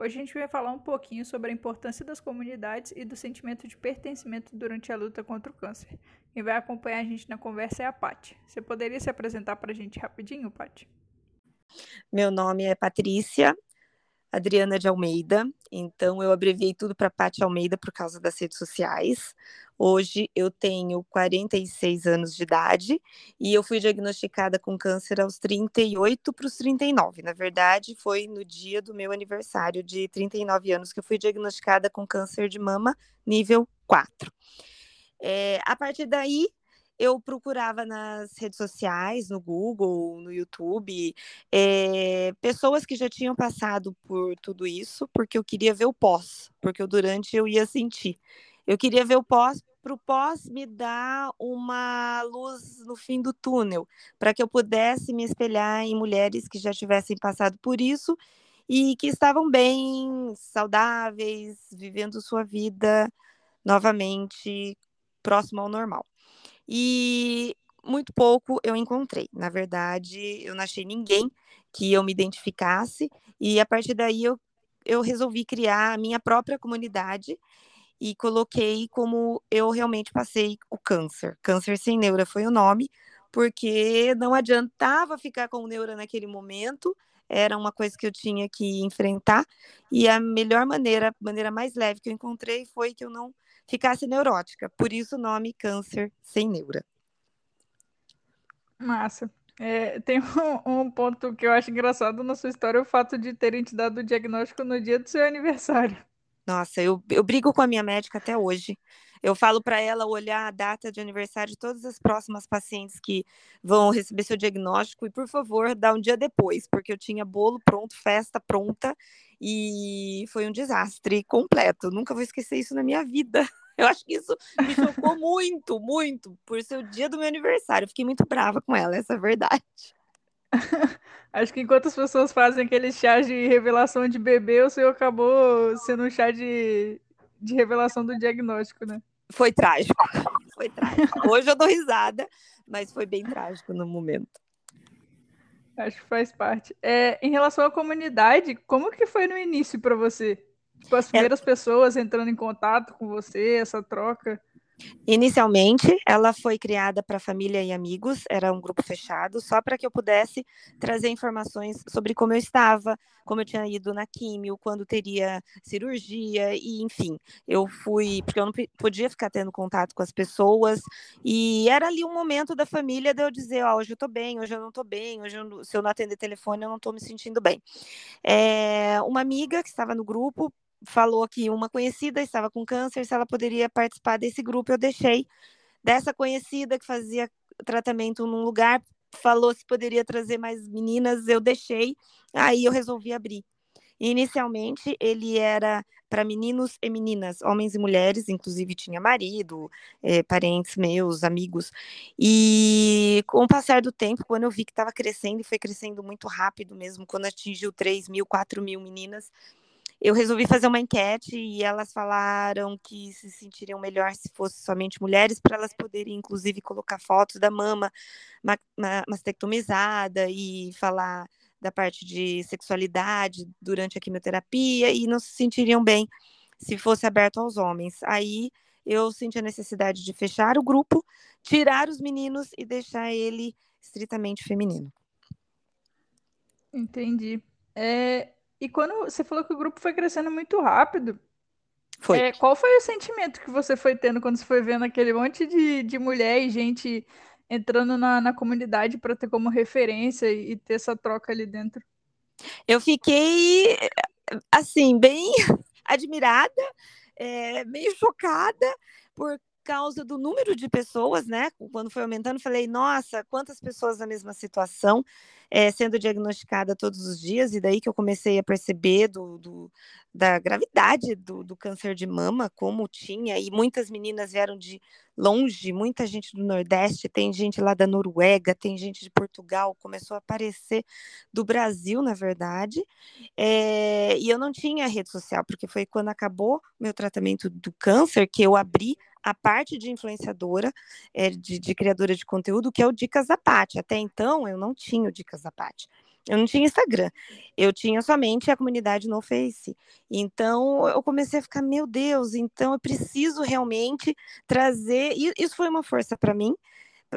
Hoje a gente vai falar um pouquinho sobre a importância das comunidades e do sentimento de pertencimento durante a luta contra o câncer. Quem vai acompanhar a gente na conversa é a Pati. Você poderia se apresentar para a gente rapidinho, Pati? Meu nome é Patrícia Adriana de Almeida, então eu abreviei tudo para Pati Almeida por causa das redes sociais. Hoje eu tenho 46 anos de idade e eu fui diagnosticada com câncer aos 38 para os 39. Na verdade, foi no dia do meu aniversário de 39 anos que eu fui diagnosticada com câncer de mama nível 4. É, a partir daí, eu procurava nas redes sociais, no Google, no YouTube, é, pessoas que já tinham passado por tudo isso, porque eu queria ver o pós, porque o durante eu ia sentir. Eu queria ver o pós para o pós me dar uma luz no fim do túnel, para que eu pudesse me espelhar em mulheres que já tivessem passado por isso e que estavam bem, saudáveis, vivendo sua vida novamente próximo ao normal. E muito pouco eu encontrei. Na verdade, eu não achei ninguém que eu me identificasse, e a partir daí eu, eu resolvi criar a minha própria comunidade e coloquei como eu realmente passei o câncer. Câncer sem neura foi o nome, porque não adiantava ficar com neura naquele momento, era uma coisa que eu tinha que enfrentar, e a melhor maneira, a maneira mais leve que eu encontrei foi que eu não ficasse neurótica, por isso o nome câncer sem neura. Massa. É, tem um, um, ponto que eu acho engraçado na sua história, o fato de terem te dado o diagnóstico no dia do seu aniversário. Nossa, eu, eu brigo com a minha médica até hoje. Eu falo para ela olhar a data de aniversário de todas as próximas pacientes que vão receber seu diagnóstico e, por favor, dá um dia depois, porque eu tinha bolo pronto, festa pronta e foi um desastre completo. Nunca vou esquecer isso na minha vida. Eu acho que isso me chocou muito, muito, por ser o dia do meu aniversário. Eu fiquei muito brava com ela, essa é a verdade. Acho que enquanto as pessoas fazem aquele chá de revelação de bebê, o seu acabou sendo um chá de, de revelação do diagnóstico, né? Foi trágico. Foi trágico. Hoje eu dou risada, mas foi bem trágico no momento. Acho que faz parte. É, em relação à comunidade, como que foi no início para você? Tipo, as é primeiras é... pessoas entrando em contato com você, essa troca? Inicialmente, ela foi criada para família e amigos, era um grupo fechado, só para que eu pudesse trazer informações sobre como eu estava, como eu tinha ido na químio, quando teria cirurgia, e enfim, eu fui, porque eu não podia ficar tendo contato com as pessoas, e era ali um momento da família de eu dizer: Ó, oh, hoje eu estou bem, hoje eu não estou bem, hoje eu, se eu não atender telefone, eu não estou me sentindo bem. É, uma amiga que estava no grupo falou que uma conhecida estava com câncer, se ela poderia participar desse grupo, eu deixei. Dessa conhecida que fazia tratamento num lugar, falou se poderia trazer mais meninas, eu deixei. Aí eu resolvi abrir. Inicialmente, ele era para meninos e meninas, homens e mulheres, inclusive tinha marido, é, parentes meus, amigos. E com o passar do tempo, quando eu vi que estava crescendo, e foi crescendo muito rápido mesmo, quando atingiu 3 mil, 4 mil meninas, eu resolvi fazer uma enquete e elas falaram que se sentiriam melhor se fosse somente mulheres, para elas poderem, inclusive, colocar fotos da mama mastectomizada e falar da parte de sexualidade durante a quimioterapia e não se sentiriam bem se fosse aberto aos homens. Aí eu senti a necessidade de fechar o grupo, tirar os meninos e deixar ele estritamente feminino. Entendi. É, e quando você falou que o grupo foi crescendo muito rápido, foi. É, qual foi o sentimento que você foi tendo quando você foi vendo aquele monte de, de mulher e gente entrando na, na comunidade para ter como referência e, e ter essa troca ali dentro? Eu fiquei, assim, bem admirada, é, meio chocada, por causa do número de pessoas, né? Quando foi aumentando, falei, nossa, quantas pessoas na mesma situação é, sendo diagnosticada todos os dias, e daí que eu comecei a perceber do, do da gravidade do, do, câncer de mama, como tinha, e muitas meninas vieram de longe, muita gente do Nordeste, tem gente lá da Noruega, tem gente de Portugal, começou a aparecer do Brasil, na verdade, é, e eu não tinha rede social, porque foi quando acabou meu tratamento do câncer que eu abri a parte de influenciadora, é, de, de, criadora de conteúdo, que é o Dicas da Paty. Até então, eu não tinha o Dicas da Paty. Eu não tinha Instagram. Eu tinha somente a comunidade no Face. Então, eu comecei a ficar, meu Deus, então eu preciso realmente trazer. E isso foi uma força para mim,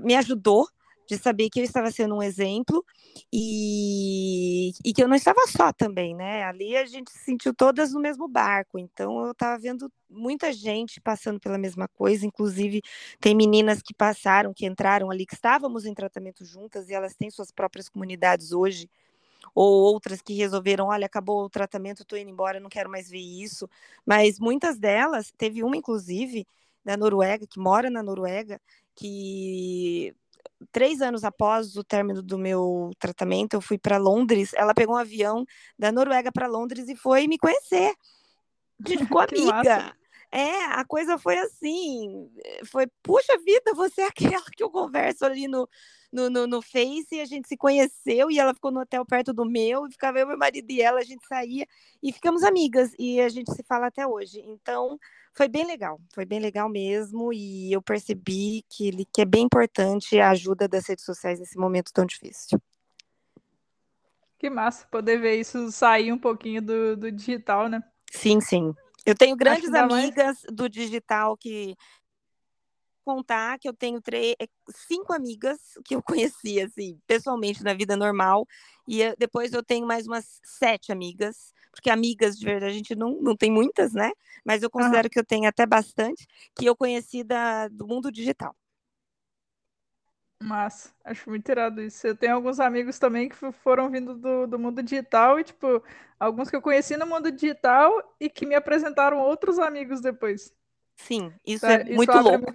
me ajudou de saber que eu estava sendo um exemplo e, e que eu não estava só também, né? Ali a gente se sentiu todas no mesmo barco, então eu estava vendo muita gente passando pela mesma coisa, inclusive tem meninas que passaram, que entraram ali, que estávamos em tratamento juntas e elas têm suas próprias comunidades hoje, ou outras que resolveram, olha, acabou o tratamento, estou indo embora, não quero mais ver isso. Mas muitas delas, teve uma inclusive da Noruega, que mora na Noruega, que três anos após o término do meu tratamento, eu fui para Londres. Ela pegou um avião da Noruega para Londres e foi me conhecer. Ficou amiga. É, a coisa foi assim, foi, puxa vida, você é aquela que eu converso ali no, no, no, no, Face e a gente se conheceu e ela ficou no hotel perto do meu, e ficava eu, meu marido e ela, a gente saía e ficamos amigas e a gente se fala até hoje. Então, foi bem legal, foi bem legal mesmo, e eu percebi que, que é bem importante a ajuda das redes sociais nesse momento tão difícil. Que massa poder ver isso sair um pouquinho do, do digital, né? Sim, sim. Eu tenho grandes amigas mais... do digital que contar que eu tenho três, eh, cinco amigas que eu conheci assim pessoalmente na vida normal e eh, depois eu tenho mais umas sete amigas porque amigas de verdade a gente não, não tem muitas, né? Mas eu considero uhum. que eu tenho até bastante, que eu conheci da, do mundo digital. Massa, acho muito irado isso. Eu tenho alguns amigos também que foram vindo do, do mundo digital e, tipo, alguns que eu conheci no mundo digital e que me apresentaram outros amigos depois. Sim, isso é isso muito louco.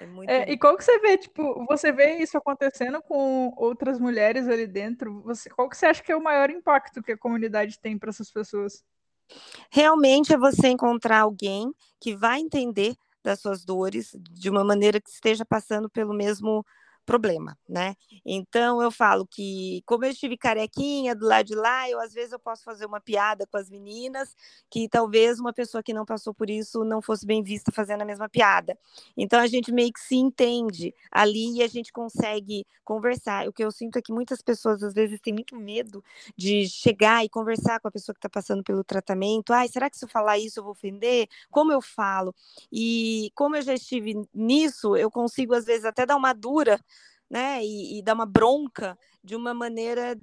É muito é, e qual que você vê, tipo, você vê isso acontecendo com outras mulheres ali dentro? Você, qual que você acha que é o maior impacto que a comunidade tem para essas pessoas? Realmente é você encontrar alguém que vai entender das suas dores de uma maneira que esteja passando pelo mesmo problema, né? Então eu falo que como eu estive carequinha do lado de lá, eu às vezes eu posso fazer uma piada com as meninas que talvez uma pessoa que não passou por isso não fosse bem vista fazendo a mesma piada. Então a gente meio que se entende ali e a gente consegue conversar. O que eu sinto é que muitas pessoas às vezes têm muito medo de chegar e conversar com a pessoa que está passando pelo tratamento. Ai, será que se eu falar isso eu vou ofender? Como eu falo? E como eu já estive nisso, eu consigo às vezes até dar uma dura né? E, e dar uma bronca de uma maneira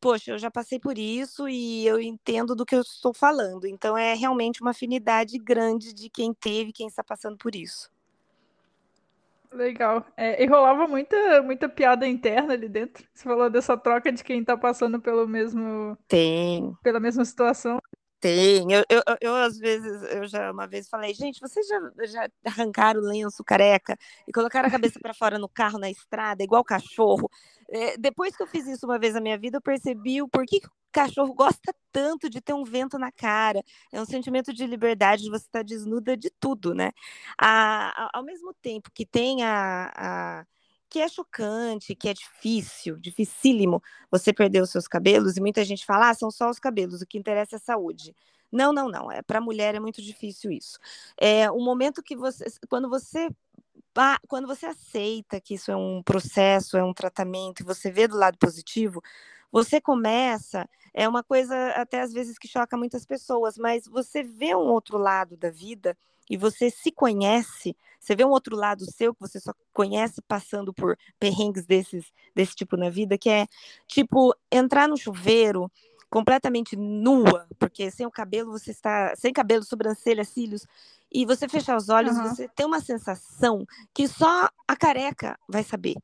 poxa, eu já passei por isso e eu entendo do que eu estou falando. Então é realmente uma afinidade grande de quem teve, quem está passando por isso. Legal. É, e rolava muita, muita piada interna ali dentro. Você falou dessa troca de quem está passando pelo mesmo. Tem. Pela mesma situação. Tem. Eu, eu, eu, às vezes, eu já uma vez falei, gente, vocês já, já arrancaram o lenço careca e colocaram a cabeça para fora no carro, na estrada, igual cachorro? É, depois que eu fiz isso uma vez na minha vida, eu percebi o porquê que o cachorro gosta tanto de ter um vento na cara. É um sentimento de liberdade, de você estar desnuda de tudo, né? A, a, ao mesmo tempo que tem a, a que é chocante, que é difícil, dificílimo você perder os seus cabelos, e muita gente fala, ah, são só os cabelos, o que interessa é a saúde. Não, não, não. É para mulher é muito difícil isso. É o momento que você, quando você quando você aceita que isso é um processo, é um tratamento, e você vê do lado positivo, você começa, é uma coisa até às vezes que choca muitas pessoas, mas você vê um outro lado da vida e você se conhece, você vê um outro lado seu que você só conhece passando por perrengues desses, desse tipo na vida, que é tipo entrar no chuveiro completamente nua, porque sem o cabelo você está sem cabelo, sobrancelha, cílios, e você fechar os olhos, uhum. você tem uma sensação que só a careca vai saber.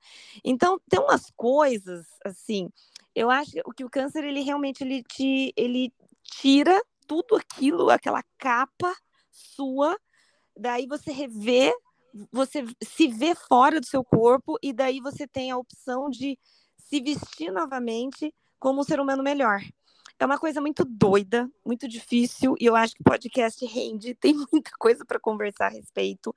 Então tem umas coisas assim, eu acho que o câncer ele realmente ele te ele tira tudo aquilo, aquela capa sua daí você revê, você se vê fora do seu corpo e daí você tem a opção de se vestir novamente como um ser humano melhor. É uma coisa muito doida, muito difícil, e eu acho que podcast rende, tem muita coisa para conversar a respeito,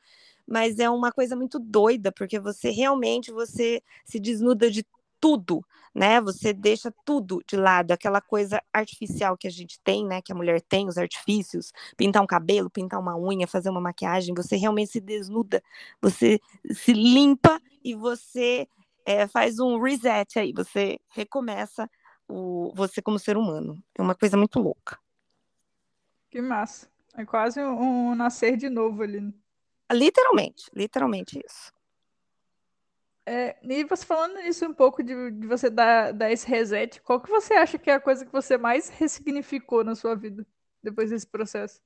mas é uma coisa muito doida, porque você realmente você se desnuda de tudo, né? Você deixa tudo de lado, aquela coisa artificial que a gente tem, né? Que a mulher tem, os artifícios, pintar um cabelo, pintar uma unha, fazer uma maquiagem, você realmente se desnuda, você se limpa e você é, faz um reset aí, você recomeça o, você como ser humano. É uma coisa muito louca. Que massa. É quase um, um nascer de novo ali. Literalmente, literalmente isso. É, e você falando nisso um pouco de, de, você dar, dar esse reset, qual que você acha que é a coisa que você mais ressignificou na sua vida depois desse processo?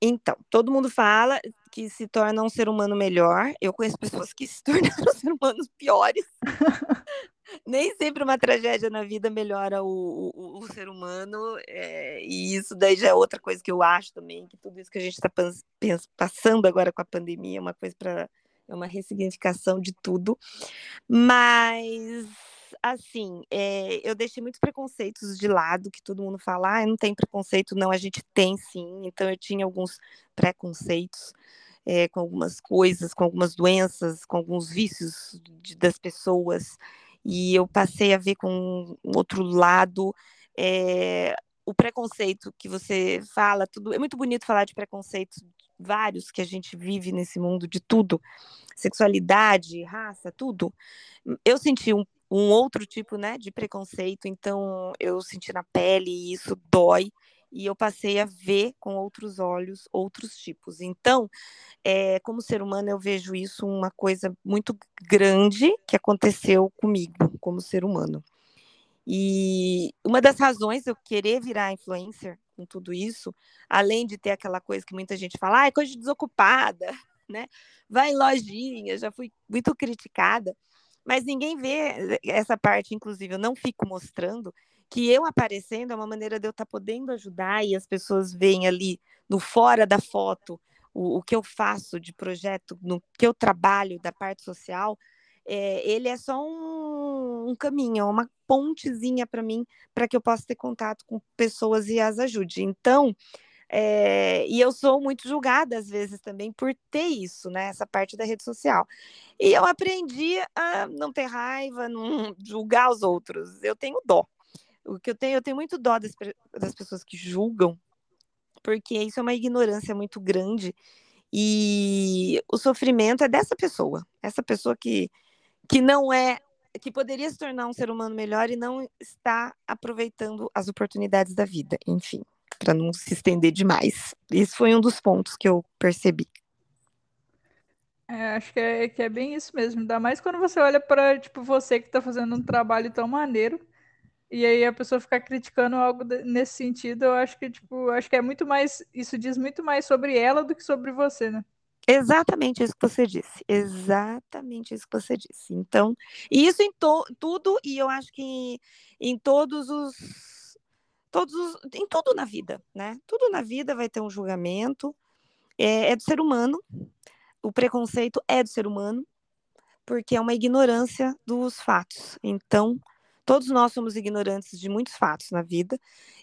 Então, todo mundo fala que se torna um ser humano melhor. Eu conheço pessoas que se tornaram ser humanos piores. Nem sempre uma tragédia na vida melhora o, o, o ser humano. É, e isso daí já é outra coisa que eu acho também, que tudo isso que a gente está passando agora com a pandemia é uma coisa para. É uma ressignificação de tudo. Mas assim, é, eu deixei muitos preconceitos de lado, que todo mundo fala, ah, não tem preconceito, não, a gente tem sim. Então eu tinha alguns preconceitos é, com algumas coisas, com algumas doenças, com alguns vícios de, das pessoas, e eu passei a ver com um outro lado. É, o preconceito que você fala, tudo é muito bonito falar de preconceitos vários que a gente vive nesse mundo de tudo, sexualidade, raça, tudo. Eu senti um um outro tipo né, de preconceito, então eu senti na pele e isso dói, e eu passei a ver com outros olhos outros tipos. Então, é, como ser humano, eu vejo isso uma coisa muito grande que aconteceu comigo, como ser humano. E uma das razões eu querer virar influencer com tudo isso, além de ter aquela coisa que muita gente fala, ah, é coisa de desocupada, né? Vai em lojinha, já fui muito criticada mas ninguém vê essa parte, inclusive, eu não fico mostrando que eu aparecendo é uma maneira de eu estar tá podendo ajudar e as pessoas veem ali no fora da foto o, o que eu faço de projeto, no que eu trabalho da parte social, é, ele é só um, um caminho, é uma pontezinha para mim, para que eu possa ter contato com pessoas e as ajude. Então, é, e eu sou muito julgada às vezes também por ter isso, né? Essa parte da rede social. E eu aprendi a não ter raiva, não julgar os outros. Eu tenho dó. O que eu tenho, eu tenho muito dó das, das pessoas que julgam, porque isso é uma ignorância muito grande. E o sofrimento é dessa pessoa, essa pessoa que, que não é, que poderia se tornar um ser humano melhor e não está aproveitando as oportunidades da vida, enfim para não se estender demais. Isso foi um dos pontos que eu percebi. É, acho que é, que é bem isso mesmo. Ainda mais quando você olha para tipo, você que está fazendo um trabalho tão maneiro e aí a pessoa ficar criticando algo nesse sentido, eu acho que tipo, acho que é muito mais, isso diz muito mais sobre ela do que sobre você, né? Exatamente isso que você disse. Exatamente isso que você disse. Então, isso em tudo, e eu acho que em todos os todos os, em tudo na vida, né? Tudo na vida vai ter um julgamento, é, é do ser humano, o preconceito é do ser humano, porque é uma ignorância dos fatos. Então, todos nós somos ignorantes de muitos fatos na vida,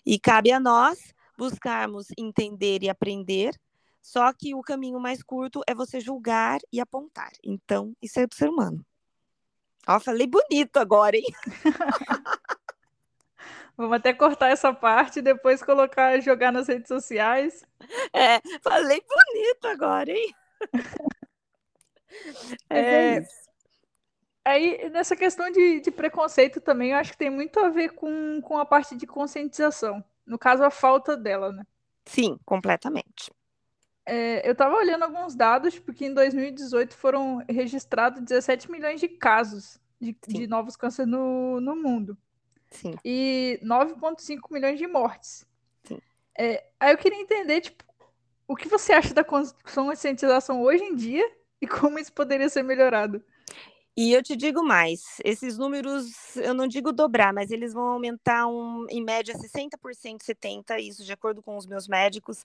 e cabe a nós buscarmos entender e aprender, só que o caminho mais curto é você julgar e apontar. Então, isso é do ser humano. Ó, falei bonito agora, hein? Vamos até cortar essa parte e depois colocar, jogar nas redes sociais. É, falei bonito agora, hein? é, é. Aí, nessa questão de, de, preconceito também, eu acho que tem muito a ver com, com a parte de conscientização. No caso, a falta dela, né? Sim, completamente. É, eu estava olhando alguns dados, porque em 2018 foram registrados 17 milhões de casos de, de novos cânceres no, no mundo. Sim. E 9,5 milhões de mortes. Sim. É, aí eu queria entender, tipo, o que você acha da conscientização hoje em dia e como isso poderia ser melhorado? E eu te digo mais, esses números, eu não digo dobrar, mas eles vão aumentar um, em média 60%, 70%, isso de acordo com os meus médicos,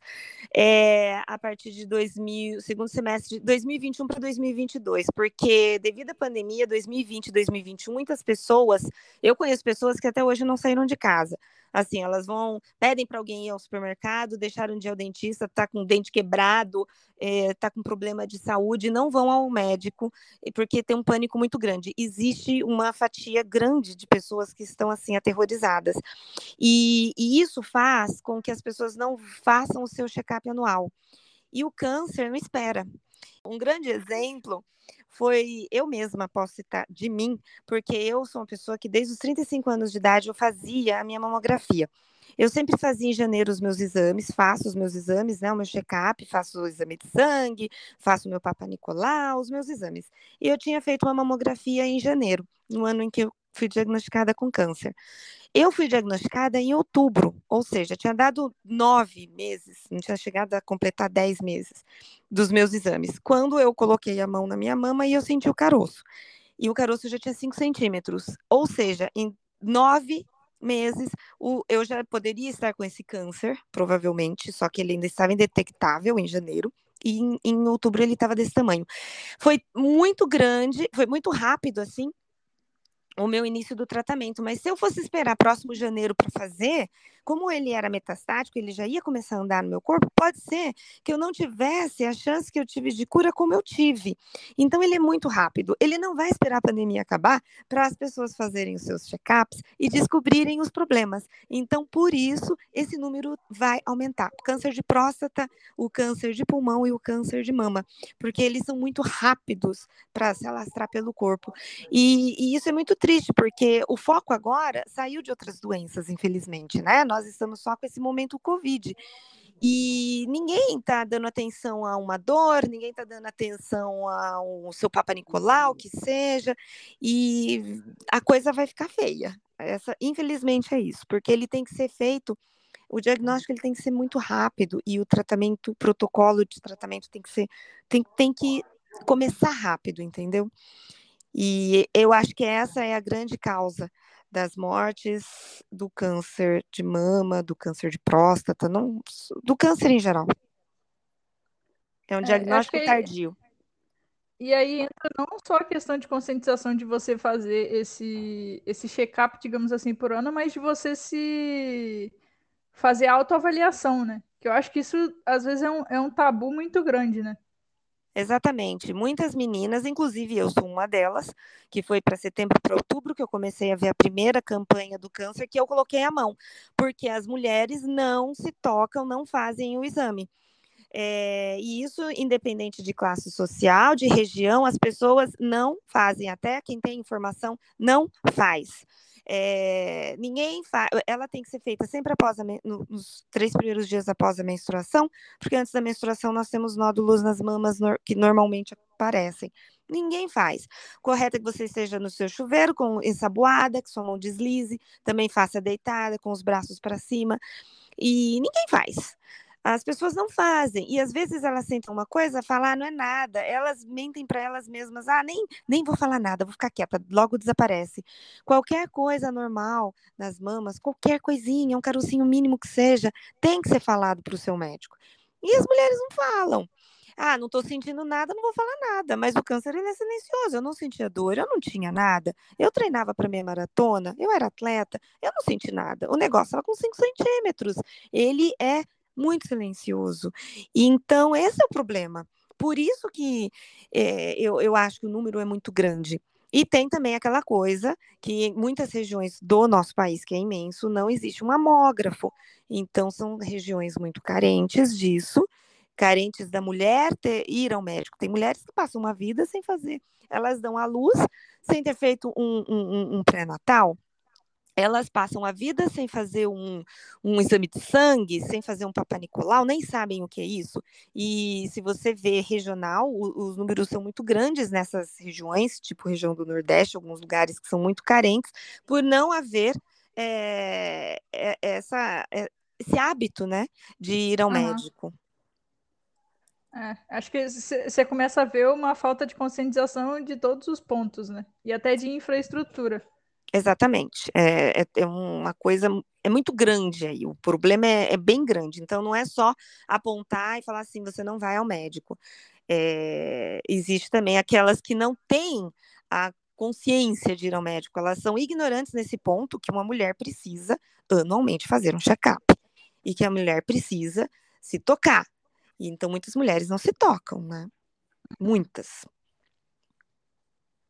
é, a partir de 2000, segundo semestre de 2021 para 2022, porque devido à pandemia 2020 e 2021, muitas pessoas, eu conheço pessoas que até hoje não saíram de casa. Assim, elas vão, pedem para alguém ir ao supermercado, deixaram de ir ao dentista, tá com o dente quebrado, é, tá com problema de saúde, não vão ao médico, porque tem um pânico muito grande. Existe uma fatia grande de pessoas que estão assim aterrorizadas. E, e isso faz com que as pessoas não façam o seu check-up anual. E o câncer não espera. Um grande exemplo foi eu mesma, posso citar, de mim, porque eu sou uma pessoa que desde os 35 anos de idade eu fazia a minha mamografia. Eu sempre fazia em janeiro os meus exames, faço os meus exames, né, o meu check-up, faço o exame de sangue, faço o meu Papa Nicolau, os meus exames. E eu tinha feito uma mamografia em janeiro, no ano em que eu fui diagnosticada com câncer. Eu fui diagnosticada em outubro, ou seja, tinha dado nove meses, não tinha chegado a completar dez meses dos meus exames, quando eu coloquei a mão na minha mama e eu senti o caroço. E o caroço já tinha cinco centímetros, ou seja, em nove meses, o, eu já poderia estar com esse câncer, provavelmente, só que ele ainda estava indetectável em janeiro, e em, em outubro ele estava desse tamanho. Foi muito grande, foi muito rápido, assim, o meu início do tratamento. Mas se eu fosse esperar próximo janeiro para fazer, como ele era metastático, ele já ia começar a andar no meu corpo, pode ser que eu não tivesse a chance que eu tive de cura como eu tive. Então ele é muito rápido. Ele não vai esperar a pandemia acabar para as pessoas fazerem os seus check-ups e descobrirem os problemas. Então, por isso, esse número vai aumentar. Câncer de próstata, o câncer de pulmão e o câncer de mama, porque eles são muito rápidos para se alastrar pelo corpo. E, e isso é muito triste, porque o foco agora saiu de outras doenças, infelizmente, né? Nós nós estamos só com esse momento Covid. E ninguém está dando atenção a uma dor, ninguém está dando atenção ao seu Papa Nicolau, que seja, e a coisa vai ficar feia. Essa, infelizmente é isso, porque ele tem que ser feito, o diagnóstico ele tem que ser muito rápido e o tratamento, o protocolo de tratamento tem que ser, tem, tem que começar rápido, entendeu? E eu acho que essa é a grande causa das mortes do câncer de mama, do câncer de próstata, não, do câncer em geral. É um é, diagnóstico que... tardio. E aí entra não só a questão de conscientização de você fazer esse, esse check-up, digamos assim, por ano, mas de você se fazer autoavaliação, né? Que eu acho que isso, às vezes, é um, é um tabu muito grande, né? Exatamente. Muitas meninas, inclusive eu sou uma delas, que foi para setembro para outubro que eu comecei a ver a primeira campanha do câncer, que eu coloquei a mão, porque as mulheres não se tocam, não fazem o exame. É, e isso, independente de classe social, de região, as pessoas não fazem. Até quem tem informação não faz. É, ninguém faz, ela tem que ser feita sempre após a, nos três primeiros dias após a menstruação, porque antes da menstruação nós temos nódulos nas mamas no, que normalmente aparecem. Ninguém faz. Correto é que você esteja no seu chuveiro com ensaboada, que sua mão deslize, também faça deitada com os braços para cima. E ninguém faz. As pessoas não fazem. E às vezes elas sentem uma coisa, falar ah, não é nada. Elas mentem para elas mesmas. Ah, nem, nem vou falar nada, vou ficar quieta. Logo desaparece. Qualquer coisa normal nas mamas, qualquer coisinha, um carocinho mínimo que seja, tem que ser falado para o seu médico. E as mulheres não falam. Ah, não estou sentindo nada, não vou falar nada. Mas o câncer ele é silencioso. Eu não sentia dor, eu não tinha nada. Eu treinava para minha maratona, eu era atleta, eu não senti nada. O negócio estava com 5 centímetros. Ele é muito silencioso. E então, esse é o problema. Por isso que é, eu, eu acho que o número é muito grande. E tem também aquela coisa que em muitas regiões do nosso país, que é imenso, não existe um mamógrafo. Então, são regiões muito carentes disso, carentes da mulher ter, ir ao médico. Tem mulheres que passam uma vida sem fazer, elas dão à luz sem ter feito um, um, um pré-natal elas passam a vida sem fazer um, um exame de sangue, sem fazer um Papa Nicolau, nem sabem o que é isso. E se você vê regional, o, os números são muito grandes nessas regiões, tipo região do Nordeste, alguns lugares que são muito carentes, por não haver é, é, essa, é, esse hábito, né, de ir ao uhum. médico. É, acho que você começa a ver uma falta de conscientização de todos os pontos, né? E até de infraestrutura. Exatamente. É, é, é, uma coisa, é muito grande aí. O problema é, é, bem grande. Então, não é só apontar e falar assim, você não vai ao médico. É, existe também aquelas que não têm a consciência de ir ao médico. Elas são ignorantes nesse ponto que uma mulher precisa anualmente fazer um check-up. E que a mulher precisa se tocar. E, então, muitas mulheres não se tocam, né? Muitas.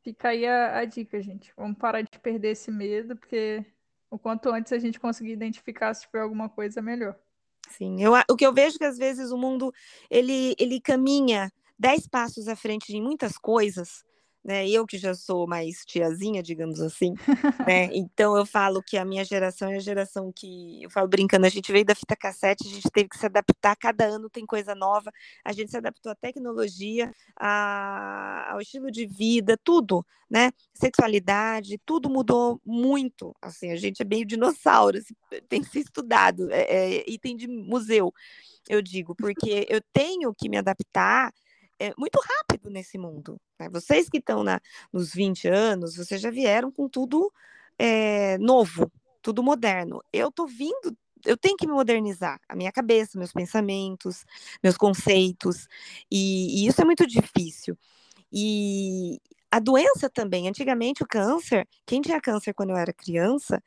Fica aí a, a, dica, gente. Vamos parar de perder esse medo, porque o quanto antes a gente conseguir identificar se tiver alguma coisa, melhor. Sim, eu, o que eu vejo é que às vezes o mundo ele, ele caminha dez passos à frente de muitas coisas né? Eu que já sou mais tiazinha, digamos assim, né? Então eu falo que a minha geração é a geração que eu falo brincando, a gente veio da fita cassete, a gente teve que se adaptar, cada ano tem coisa nova, a gente se adaptou à tecnologia, a, ao estilo de vida, tudo, né? Sexualidade, tudo mudou muito. Assim, a gente é meio dinossauro, assim, tem que ser estudado, é, é, item de museu, eu digo, porque eu tenho que me adaptar é, muito rápido nesse mundo. Né? Vocês que estão nos 20 anos, vocês já vieram com tudo é, novo, tudo moderno. Eu estou vindo, eu tenho que me modernizar, a minha cabeça, meus pensamentos, meus conceitos, e, e isso é muito difícil. E a doença também, antigamente o câncer, quem tinha câncer quando eu era criança,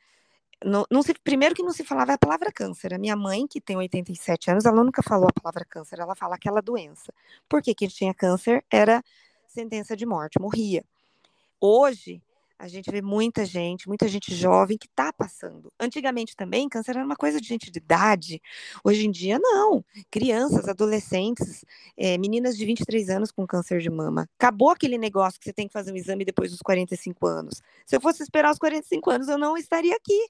não, não se, primeiro que não se falava a palavra câncer. A minha mãe, que tem 87 anos, ela nunca falou a palavra câncer, ela fala aquela doença. Porque quem tinha câncer era sentença de morte, morria. Hoje, a gente vê muita gente, muita gente jovem que está passando. Antigamente também, câncer era uma coisa de gente de idade. Hoje em dia, não. Crianças, adolescentes, é, meninas de 23 anos com câncer de mama. Acabou aquele negócio que você tem que fazer um exame depois dos 45 anos. Se eu fosse esperar os 45 anos, eu não estaria aqui.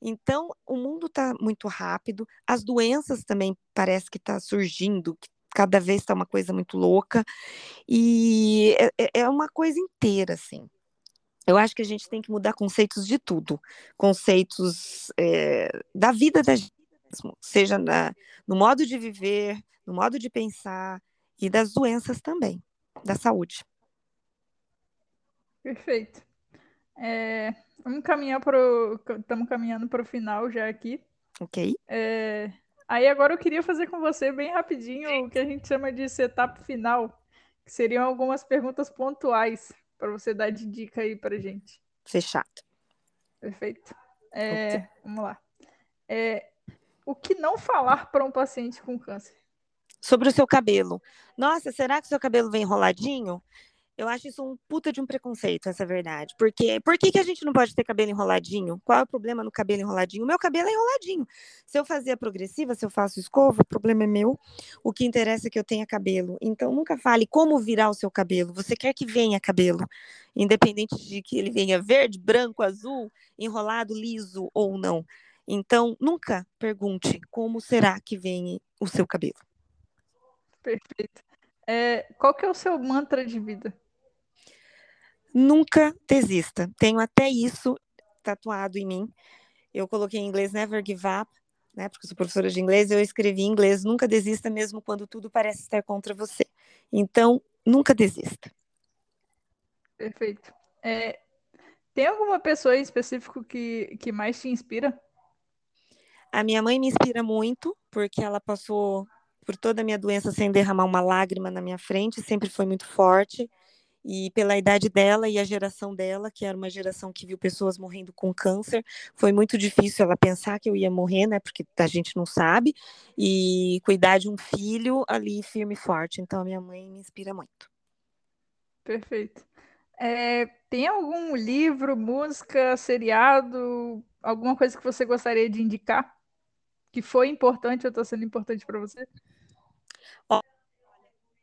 Então, o mundo está muito rápido, as doenças também parece que está surgindo, que cada vez está uma coisa muito louca, e é, é, é uma coisa inteira, assim. Eu acho que a gente tem que mudar conceitos de tudo, conceitos é, da vida da gente, seja na, no modo de viver, no modo de pensar e das doenças também, da saúde. Perfeito. É, vamos caminhar pro. Estamos caminhando para o final já aqui. Ok. É, aí agora eu queria fazer com você bem rapidinho o que a gente chama de setup final, que seriam algumas perguntas pontuais para você dar de dica aí para gente. Fechado. Perfeito. É, okay. Vamos lá. É, o que não falar para um paciente com câncer? Sobre o seu cabelo. Nossa, será que o seu cabelo vem enroladinho? Eu acho isso um puta de um preconceito, essa verdade. Porque por que, que a gente não pode ter cabelo enroladinho? Qual é o problema no cabelo enroladinho? O meu cabelo é enroladinho. Se eu fazer a progressiva, se eu faço escova, o problema é meu. O que interessa é que eu tenha cabelo. Então nunca fale como virar o seu cabelo. Você quer que venha cabelo, independente de que ele venha verde, branco, azul, enrolado, liso ou não. Então nunca pergunte como será que vem o seu cabelo. Perfeito. É, qual que é o seu mantra de vida? Nunca desista. Tenho até isso tatuado em mim. Eu coloquei em inglês Never Give Up, né? Porque sou professora de inglês, eu escrevi em inglês Nunca desista mesmo quando tudo parece estar contra você. Então, nunca desista. Perfeito. É, tem alguma pessoa em específico que, que mais te inspira? A minha mãe me inspira muito, porque ela passou por toda a minha doença sem derramar uma lágrima na minha frente, sempre foi muito forte e pela idade dela e a geração dela, que era uma geração que viu pessoas morrendo com câncer, foi muito difícil ela pensar que eu ia morrer, né? Porque a gente não sabe, e cuidar de um filho ali firme e forte. Então, a minha mãe me inspira muito. Perfeito. É, tem algum livro, música, seriado, alguma coisa que você gostaria de indicar? Que foi importante ou está sendo importante para você?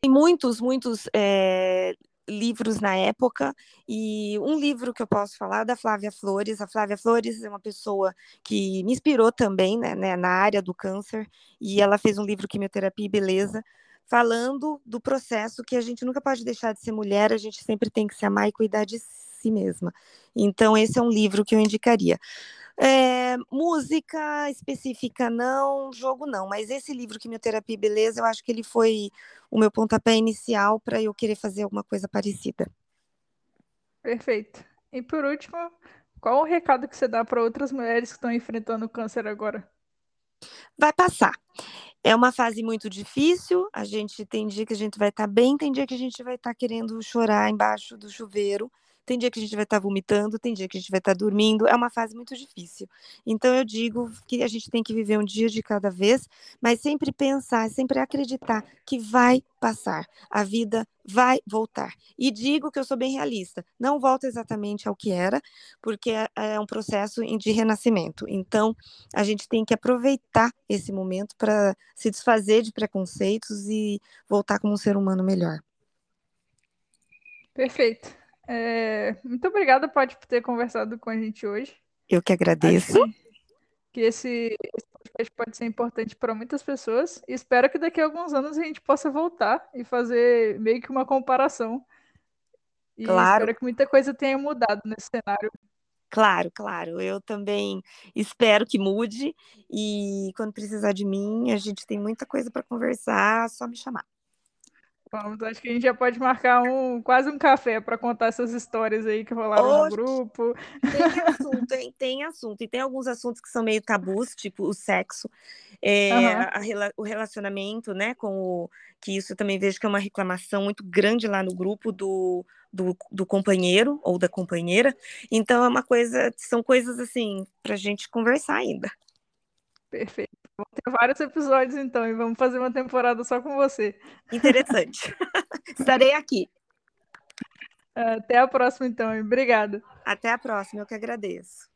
Tem muitos, muitos é, livros na época, e um livro que eu posso falar é da Flávia Flores. A Flávia Flores é uma pessoa que me inspirou também né, né, na área do câncer, e ela fez um livro Quimioterapia e Beleza, falando do processo que a gente nunca pode deixar de ser mulher, a gente sempre tem que se amar e cuidar de si mesma. Então, esse é um livro que eu indicaria. É, música específica não, jogo não, mas esse livro Quimioterapia e Beleza, eu acho que ele foi o meu pontapé inicial para eu querer fazer alguma coisa parecida. Perfeito. E por último, qual o recado que você dá para outras mulheres que estão enfrentando o câncer agora? Vai passar. É uma fase muito difícil. A gente tem dia que a gente vai estar tá bem, tem dia que a gente vai estar tá querendo chorar embaixo do chuveiro. Tem dia que a gente vai estar tá vomitando, tem dia que a gente vai estar tá dormindo. É uma fase muito difícil. Então eu digo que a gente tem que viver um dia de cada vez, mas sempre pensar, sempre acreditar que vai passar. A vida vai voltar. E digo que eu sou bem realista. Não volta exatamente ao que era, porque é, é um processo de renascimento. Então a gente tem que aproveitar esse momento para se desfazer de preconceitos e voltar como um ser humano melhor. Perfeito. É, muito obrigada, Paty, por ter conversado com a gente hoje. Eu que agradeço. Acho que esse, esse podcast pode ser importante para muitas pessoas. E espero que daqui a alguns anos a gente possa voltar e fazer meio que uma comparação. E Claro. espero que muita coisa tenha mudado nesse cenário. Claro, claro. Eu também espero que mude e quando precisar de mim, a gente tem muita coisa para conversar, só me chamar. Vamos, acho que a gente já pode marcar um quase um café para contar essas histórias aí que rolaram no grupo. Tem assunto, hein? Tem assunto. E tem alguns assuntos que são meio tabus, tipo o sexo, é, Aham. a rela- o relacionamento, né? Com o, que isso eu também vejo que é uma reclamação muito grande lá no grupo do, do, do companheiro ou da companheira. Então é uma coisa, são coisas assim pra gente conversar ainda. Perfeito. Vamos ter vários episódios então e vamos fazer uma temporada só com você. Interessante. Estarei aqui. Até a próxima então. e Obrigada. Até a próxima, eu que agradeço.